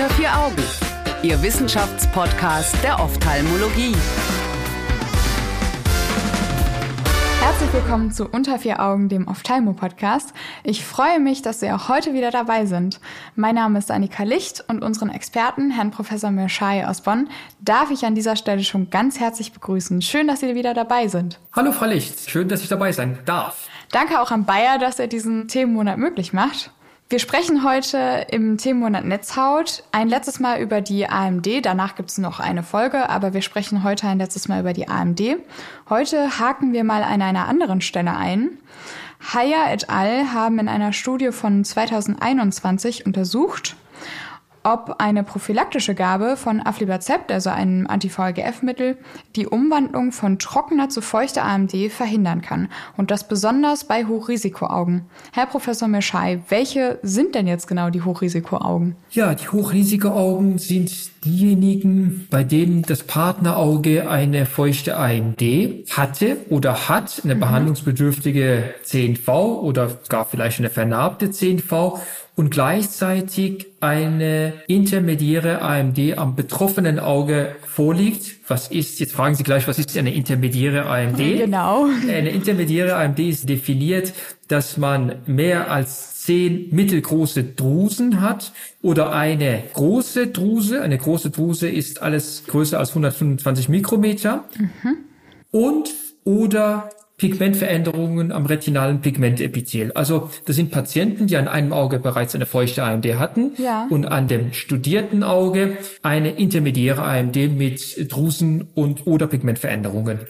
Unter vier Augen, Ihr Wissenschaftspodcast der Ophthalmologie. Herzlich willkommen zu Unter vier Augen, dem Ophthalmo-Podcast. Ich freue mich, dass Sie auch heute wieder dabei sind. Mein Name ist Annika Licht und unseren Experten, Herrn Professor Mirschai aus Bonn, darf ich an dieser Stelle schon ganz herzlich begrüßen. Schön, dass Sie wieder dabei sind. Hallo Frau Licht, schön, dass ich dabei sein darf. Danke auch an Bayer, dass er diesen Themenmonat möglich macht. Wir sprechen heute im Themenmonat Netzhaut ein letztes Mal über die AMD. Danach gibt es noch eine Folge, aber wir sprechen heute ein letztes Mal über die AMD. Heute haken wir mal an einer anderen Stelle ein. Haya et al. haben in einer Studie von 2021 untersucht, ob eine prophylaktische Gabe von Aflibercept, also einem Anti-VEGF-Mittel, die Umwandlung von trockener zu feuchter AMD verhindern kann. Und das besonders bei Hochrisikoaugen. Herr Professor Meschai, welche sind denn jetzt genau die Hochrisikoaugen? Ja, die Hochrisikoaugen sind diejenigen, bei denen das Partnerauge eine feuchte AMD hatte oder hat, eine mhm. behandlungsbedürftige CNV oder gar vielleicht eine vernarbte CNV und gleichzeitig eine intermediäre AMD am betroffenen Auge vorliegt. Was ist, jetzt fragen Sie gleich, was ist eine intermediäre AMD? Genau. Eine intermediäre AMD ist definiert, dass man mehr als zehn mittelgroße Drusen hat oder eine große Druse. Eine große Druse ist alles größer als 125 Mikrometer. Mhm. Und oder Pigmentveränderungen am retinalen Pigmentepithel. Also das sind Patienten, die an einem Auge bereits eine feuchte AMD hatten ja. und an dem studierten Auge eine intermediäre AMD mit Drusen und oder Pigmentveränderungen.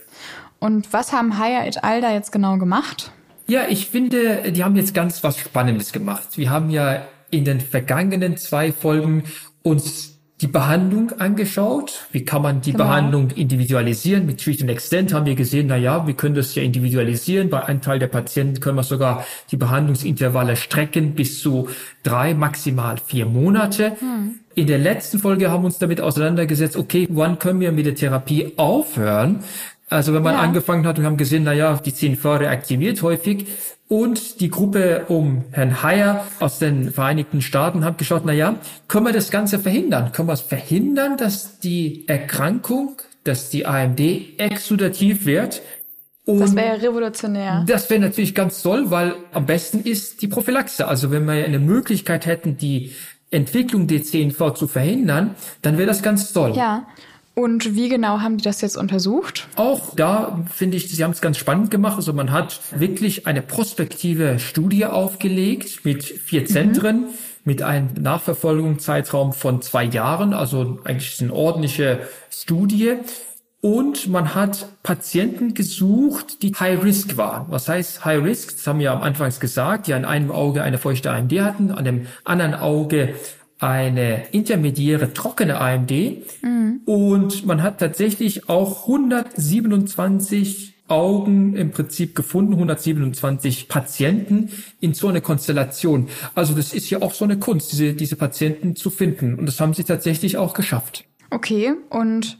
Und was haben Haya et al. da jetzt genau gemacht? Ja, ich finde, die haben jetzt ganz was Spannendes gemacht. Wir haben ja in den vergangenen zwei Folgen uns die Behandlung angeschaut. Wie kann man die genau. Behandlung individualisieren? Mit Treat and Extend haben wir gesehen, na ja, wir können das ja individualisieren. Bei einem Teil der Patienten können wir sogar die Behandlungsintervalle strecken bis zu drei, maximal vier Monate. Hm. In der letzten Folge haben wir uns damit auseinandergesetzt, okay, wann können wir mit der Therapie aufhören? Also wenn man ja. angefangen hat und haben gesehen, na ja, die CNV reaktiviert häufig, und die Gruppe um Herrn Heyer aus den Vereinigten Staaten hat geschaut, na ja, können wir das Ganze verhindern? Können wir es verhindern, dass die Erkrankung, dass die AMD exudativ wird? Und das wäre ja revolutionär. Das wäre natürlich ganz toll, weil am besten ist die Prophylaxe. Also wenn wir eine Möglichkeit hätten, die Entwicklung der CNV zu verhindern, dann wäre das ganz toll. Ja. Und wie genau haben die das jetzt untersucht? Auch da finde ich, sie haben es ganz spannend gemacht. Also man hat wirklich eine prospektive Studie aufgelegt mit vier Zentren. Mhm mit einem Nachverfolgungszeitraum von zwei Jahren, also eigentlich eine ordentliche Studie. Und man hat Patienten gesucht, die High Risk waren. Was heißt High Risk? Das haben wir am Anfang gesagt, die an einem Auge eine feuchte AMD hatten, an dem anderen Auge eine intermediäre trockene AMD mhm. und man hat tatsächlich auch 127 Augen im Prinzip gefunden, 127 Patienten in so einer Konstellation. Also das ist ja auch so eine Kunst, diese, diese Patienten zu finden. Und das haben sie tatsächlich auch geschafft. Okay, und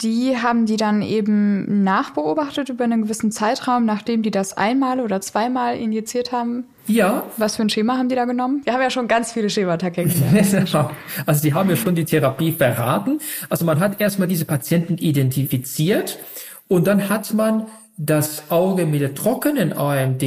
die haben die dann eben nachbeobachtet über einen gewissen Zeitraum, nachdem die das einmal oder zweimal injiziert haben? Ja. Was für ein Schema haben die da genommen? Wir haben ja schon ganz viele Schemata kennengelernt. also die haben ja schon die Therapie verraten. Also man hat erstmal diese Patienten identifiziert und dann hat man das Auge mit der trockenen AMD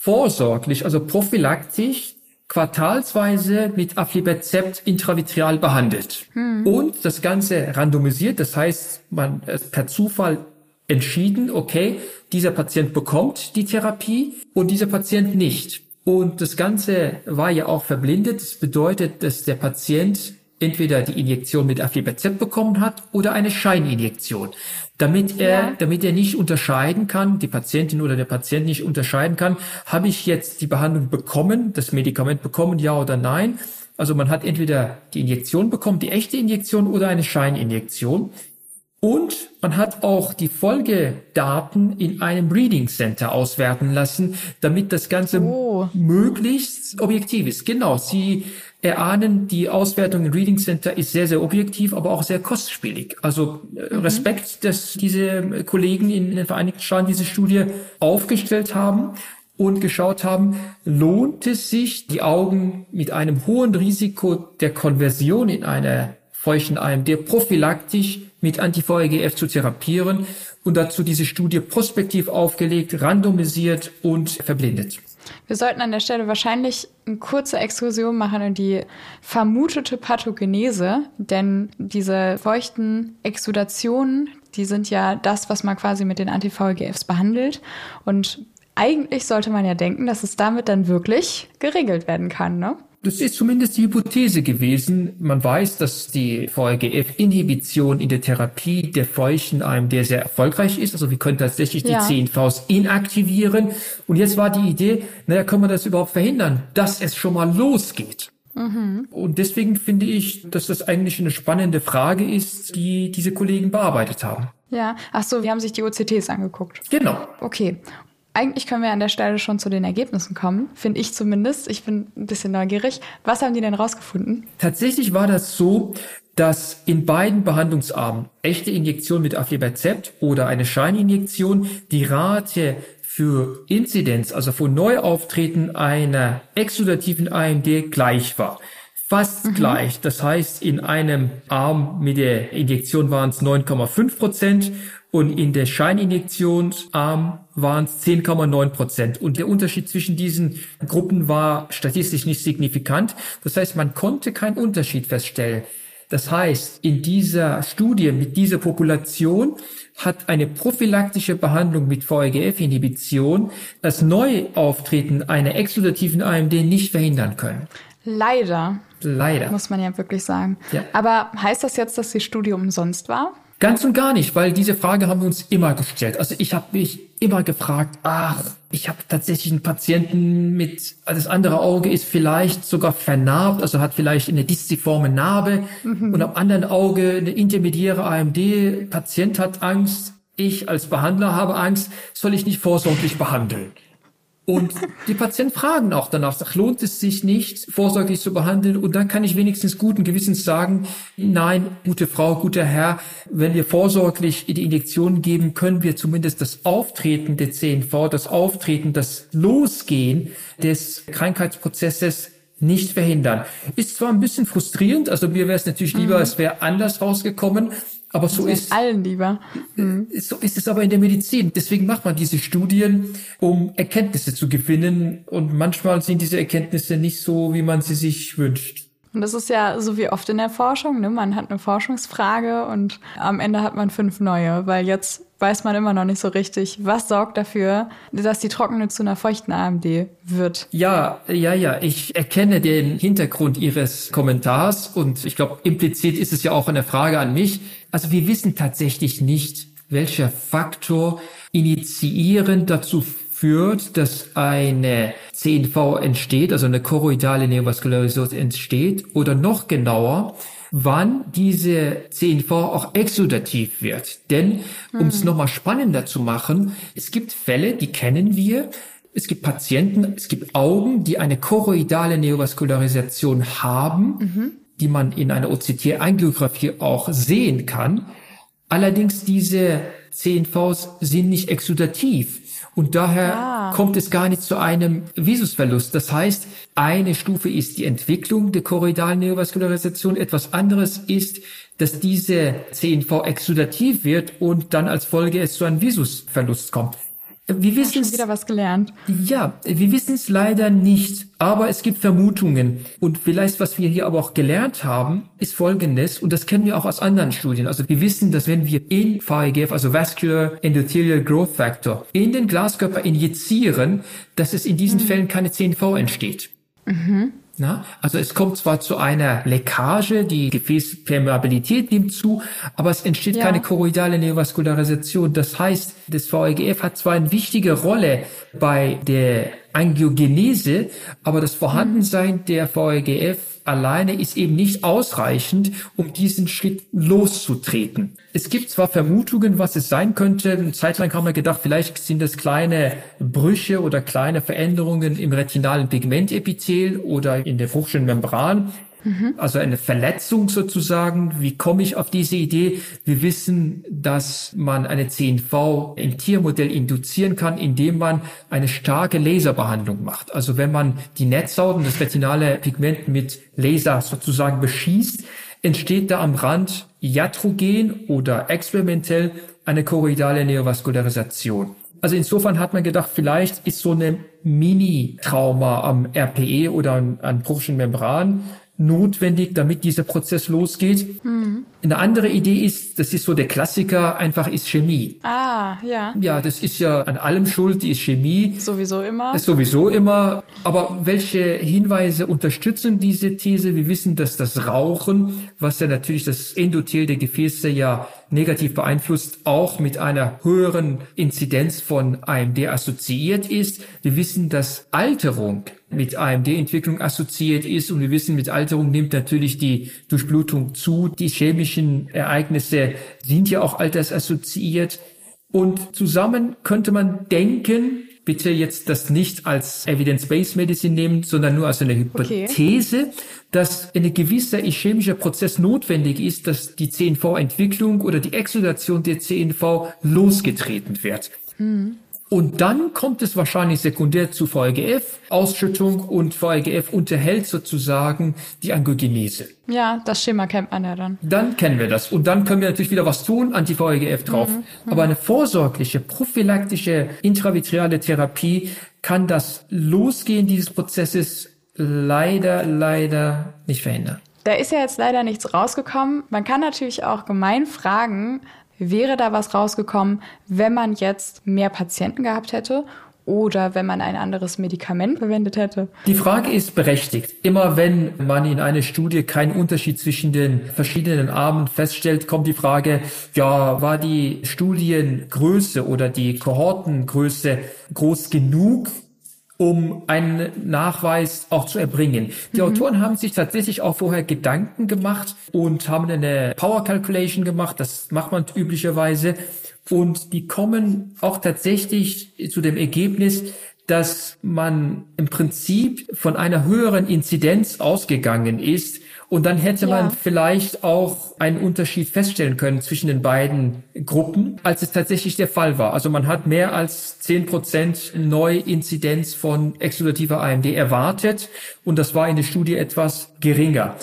vorsorglich, also prophylaktisch quartalsweise mit Aflibercept intravitreal behandelt. Hm. Und das Ganze randomisiert, das heißt, man per Zufall entschieden, okay, dieser Patient bekommt die Therapie und dieser Patient nicht. Und das Ganze war ja auch verblindet. Das bedeutet, dass der Patient entweder die Injektion mit Aflibercept bekommen hat oder eine Scheininjektion damit er, ja. damit er nicht unterscheiden kann, die Patientin oder der Patient nicht unterscheiden kann, habe ich jetzt die Behandlung bekommen, das Medikament bekommen, ja oder nein. Also man hat entweder die Injektion bekommen, die echte Injektion oder eine Scheininjektion. Und man hat auch die Folgedaten in einem Reading Center auswerten lassen, damit das Ganze oh. möglichst objektiv ist. Genau, Sie erahnen, die Auswertung im Reading Center ist sehr, sehr objektiv, aber auch sehr kostspielig. Also äh, mhm. Respekt, dass diese Kollegen in den Vereinigten Staaten diese Studie aufgestellt haben. und geschaut haben, lohnt es sich, die Augen mit einem hohen Risiko der Konversion in einer feuchten AMD prophylaktisch mit Anti-VEGF zu therapieren und dazu diese Studie prospektiv aufgelegt, randomisiert und verblindet. Wir sollten an der Stelle wahrscheinlich eine kurze Exkursion machen in die vermutete Pathogenese, denn diese feuchten Exudationen, die sind ja das, was man quasi mit den Anti-VEGFs behandelt. Und eigentlich sollte man ja denken, dass es damit dann wirklich geregelt werden kann, ne? Das ist zumindest die Hypothese gewesen. Man weiß, dass die VEGF-Inhibition in der Therapie der feuchten AMD sehr erfolgreich ist. Also wir können tatsächlich ja. die CNVs inaktivieren. Und jetzt war die Idee, naja, können wir das überhaupt verhindern, dass es schon mal losgeht? Mhm. Und deswegen finde ich, dass das eigentlich eine spannende Frage ist, die diese Kollegen bearbeitet haben. Ja, ach so, wir haben sich die OCTs angeguckt. Genau. Okay eigentlich können wir an der Stelle schon zu den Ergebnissen kommen, finde ich zumindest. Ich bin ein bisschen neugierig. Was haben die denn rausgefunden? Tatsächlich war das so, dass in beiden Behandlungsarmen, echte Injektion mit Aflibercept oder eine Scheininjektion, die Rate für Inzidenz, also für Neuauftreten einer exudativen AMD gleich war. Fast mhm. gleich. Das heißt, in einem Arm mit der Injektion waren es 9,5 Prozent und in der Scheininjektionsarm waren es 10,9 Prozent. Und der Unterschied zwischen diesen Gruppen war statistisch nicht signifikant. Das heißt, man konnte keinen Unterschied feststellen. Das heißt, in dieser Studie mit dieser Population hat eine prophylaktische Behandlung mit VEGF-Inhibition das Neuauftreten einer exudativen AMD nicht verhindern können. Leider. Leider. Muss man ja wirklich sagen. Ja. Aber heißt das jetzt, dass die Studie umsonst war? Ganz und gar nicht, weil diese Frage haben wir uns immer gestellt. Also ich habe mich immer gefragt, ach, ich habe tatsächlich einen Patienten mit, das andere Auge ist vielleicht sogar vernarbt, also hat vielleicht eine disziforme Narbe mhm. und am anderen Auge eine intermediäre AMD. Patient hat Angst, ich als Behandler habe Angst, soll ich nicht vorsorglich behandeln? Und die Patienten fragen auch danach, sagt, lohnt es sich nicht, vorsorglich zu behandeln? Und dann kann ich wenigstens guten Gewissens sagen, nein, gute Frau, guter Herr, wenn wir vorsorglich die Injektionen geben, können wir zumindest das Auftreten der CNV, das Auftreten, das Losgehen des Krankheitsprozesses nicht verhindern. Ist zwar ein bisschen frustrierend, also mir wäre es natürlich lieber, mhm. es wäre anders rausgekommen, aber so ist allen lieber. Mhm. So ist es aber in der Medizin. Deswegen macht man diese Studien, um Erkenntnisse zu gewinnen. Und manchmal sind diese Erkenntnisse nicht so, wie man sie sich wünscht. Und das ist ja so wie oft in der Forschung, ne? Man hat eine Forschungsfrage und am Ende hat man fünf neue, weil jetzt weiß man immer noch nicht so richtig, was sorgt dafür, dass die trockene zu einer feuchten AMD wird. Ja, ja, ja. Ich erkenne den Hintergrund Ihres Kommentars und ich glaube, implizit ist es ja auch eine Frage an mich. Also wir wissen tatsächlich nicht, welcher Faktor initiierend dazu führt, dass eine CNV entsteht, also eine choroidale Neovaskularisierung entsteht, oder noch genauer, wann diese CNV auch exudativ wird. Denn, um es hm. nochmal spannender zu machen, es gibt Fälle, die kennen wir, es gibt Patienten, es gibt Augen, die eine choroidale Neovaskularisation haben, mhm. Die man in einer OCT-Angiografie auch sehen kann. Allerdings diese CNVs sind nicht exudativ. Und daher ah. kommt es gar nicht zu einem Visusverlust. Das heißt, eine Stufe ist die Entwicklung der choroidalen Neovaskularisation. Etwas anderes ist, dass diese CNV exudativ wird und dann als Folge es zu einem Visusverlust kommt. Wir wissen wieder was gelernt. Ja, wir wissen es leider nicht, aber es gibt Vermutungen. Und vielleicht, was wir hier aber auch gelernt haben, ist Folgendes, und das kennen wir auch aus anderen Studien. Also wir wissen, dass wenn wir in VEGF, also Vascular Endothelial Growth Factor, in den Glaskörper injizieren, dass es in diesen mhm. Fällen keine CNV entsteht. Mhm. Na, also es kommt zwar zu einer Leckage, die Gefäßpermeabilität nimmt zu, aber es entsteht ja. keine choroidale Neovaskularisation. Das heißt, das VEGF hat zwar eine wichtige Rolle bei der Angiogenese, aber das Vorhandensein der VEGF alleine ist eben nicht ausreichend, um diesen Schritt loszutreten. Es gibt zwar Vermutungen, was es sein könnte. Eine Zeit lang haben wir gedacht, vielleicht sind das kleine Brüche oder kleine Veränderungen im retinalen Pigmentepithel oder in der Fruchtschildenmembran. Mhm. Also eine Verletzung sozusagen. Wie komme ich auf diese Idee? Wir wissen, dass man eine CNV im Tiermodell induzieren kann, indem man eine starke Laserbehandlung macht. Also wenn man die Netzhaut das retinale Pigment mit Laser sozusagen beschießt, entsteht da am Rand iatrogen oder experimentell eine choroidale Neovaskularisation. Also insofern hat man gedacht, vielleicht ist so eine Mini-Trauma am RPE oder an, an Bruchschen Membran notwendig, damit dieser Prozess losgeht. Mhm. Eine andere Idee ist, das ist so der Klassiker, einfach ist Chemie. Ah, ja. Ja, das ist ja an allem schuld, die ist Chemie. Sowieso immer. Ist sowieso immer. Aber welche Hinweise unterstützen diese These? Wir wissen, dass das Rauchen, was ja natürlich das Endothel der Gefäße ja negativ beeinflusst, auch mit einer höheren Inzidenz von AMD assoziiert ist. Wir wissen, dass Alterung mit AMD-Entwicklung assoziiert ist und wir wissen, mit Alterung nimmt natürlich die Durchblutung zu. Die chemischen Ereignisse sind ja auch altersassoziiert und zusammen könnte man denken, bitte jetzt das nicht als Evidence-Based Medicine nehmen, sondern nur als eine Hypothese, okay. dass ein gewisser chemischer Prozess notwendig ist, dass die CNV-Entwicklung oder die Exudation der CNV losgetreten wird. Hm. Und dann kommt es wahrscheinlich sekundär zu VEGF-Ausschüttung und VEGF unterhält sozusagen die Angiogenese. Ja, das Schema kennt man ja dann. Dann kennen wir das. Und dann können wir natürlich wieder was tun, Anti-VEGF drauf. Mhm, mhm. Aber eine vorsorgliche, prophylaktische intravitreale Therapie kann das Losgehen dieses Prozesses leider, leider nicht verhindern. Da ist ja jetzt leider nichts rausgekommen. Man kann natürlich auch gemein fragen, Wäre da was rausgekommen, wenn man jetzt mehr Patienten gehabt hätte oder wenn man ein anderes Medikament verwendet hätte? Die Frage ist berechtigt. Immer wenn man in einer Studie keinen Unterschied zwischen den verschiedenen Armen feststellt, kommt die Frage, ja, war die Studiengröße oder die Kohortengröße groß genug, um einen Nachweis auch zu erbringen. Die mhm. Autoren haben sich tatsächlich auch vorher Gedanken gemacht und haben eine Power Calculation gemacht. Das macht man üblicherweise. Und die kommen auch tatsächlich zu dem Ergebnis, dass man im Prinzip von einer höheren Inzidenz ausgegangen ist, und dann hätte ja. man vielleicht auch einen Unterschied feststellen können zwischen den beiden Gruppen, als es tatsächlich der Fall war. Also man hat mehr als zehn Prozent Neuinzidenz von exudativer AMD erwartet und das war in der Studie etwas geringer.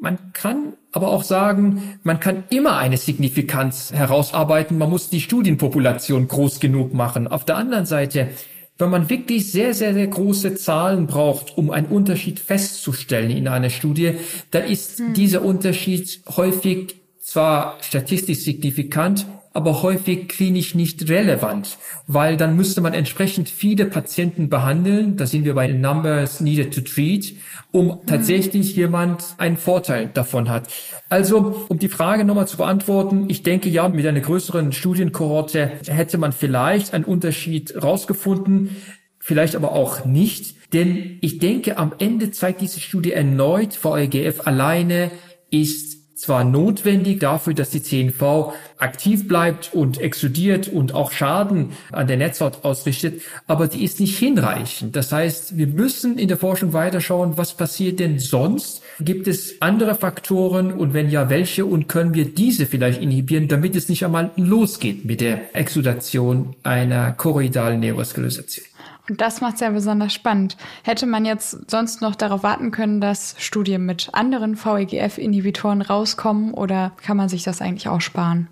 Man kann aber auch sagen, man kann immer eine Signifikanz herausarbeiten. Man muss die Studienpopulation groß genug machen. Auf der anderen Seite wenn man wirklich sehr, sehr, sehr große Zahlen braucht, um einen Unterschied festzustellen in einer Studie, dann ist hm. dieser Unterschied häufig zwar statistisch signifikant, aber häufig klinisch nicht relevant, weil dann müsste man entsprechend viele Patienten behandeln, da sind wir bei Numbers needed to treat, um mhm. tatsächlich jemand einen Vorteil davon hat. Also, um die Frage nochmal zu beantworten, ich denke ja, mit einer größeren Studienkohorte hätte man vielleicht einen Unterschied rausgefunden, vielleicht aber auch nicht, denn ich denke, am Ende zeigt diese Studie erneut, VEGF alleine ist zwar notwendig dafür, dass die CNV aktiv bleibt und exudiert und auch Schaden an der Netzhaut ausrichtet, aber die ist nicht hinreichend. Das heißt, wir müssen in der Forschung weiterschauen, was passiert denn sonst? Gibt es andere Faktoren und wenn ja, welche und können wir diese vielleicht inhibieren, damit es nicht einmal losgeht mit der Exudation einer choroidalen Neovaskularisation? Und das macht es ja besonders spannend. Hätte man jetzt sonst noch darauf warten können, dass Studien mit anderen VEGF-Inhibitoren rauskommen oder kann man sich das eigentlich auch sparen?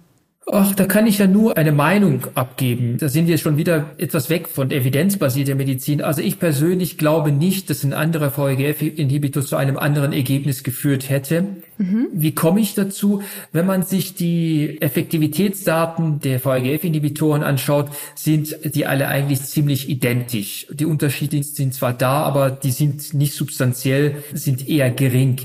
Ach, da kann ich ja nur eine Meinung abgeben. Da sind wir schon wieder etwas weg von evidenzbasierter Medizin. Also ich persönlich glaube nicht, dass ein anderer VEGF-Inhibitor zu einem anderen Ergebnis geführt hätte. Mhm. Wie komme ich dazu? Wenn man sich die Effektivitätsdaten der VEGF-Inhibitoren anschaut, sind die alle eigentlich ziemlich identisch. Die Unterschiede sind zwar da, aber die sind nicht substanziell, sind eher gering.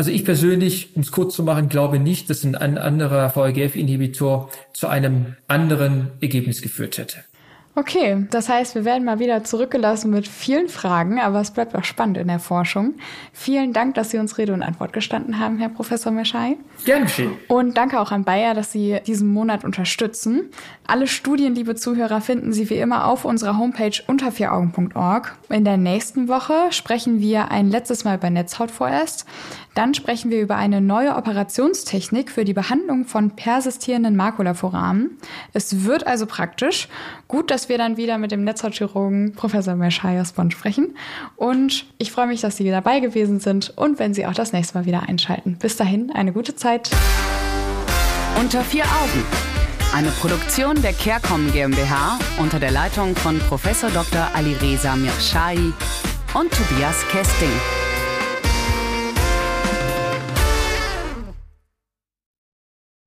Also ich persönlich, um es kurz zu machen, glaube nicht, dass ein anderer VEGF-Inhibitor zu einem anderen Ergebnis geführt hätte. Okay, das heißt, wir werden mal wieder zurückgelassen mit vielen Fragen, aber es bleibt auch spannend in der Forschung. Vielen Dank, dass Sie uns Rede und Antwort gestanden haben, Herr Professor Meschai. Gern geschehen. Und danke auch an Bayer, dass Sie diesen Monat unterstützen. Alle Studien, liebe Zuhörer, finden Sie wie immer auf unserer Homepage unter vieraugen.org. In der nächsten Woche sprechen wir ein letztes Mal über Netzhaut vorerst. Dann sprechen wir über eine neue Operationstechnik für die Behandlung von persistierenden Makulaforamen. Es wird also praktisch. Gut, dass wir dann wieder mit dem Netzhautchirurgen Professor Mershaya Bond sprechen. Und ich freue mich, dass Sie dabei gewesen sind und wenn Sie auch das nächste Mal wieder einschalten. Bis dahin, eine gute Zeit. Unter vier Augen. Eine Produktion der CareCom GmbH unter der Leitung von Prof. Dr. Alireza Mirshahi und Tobias Kesting.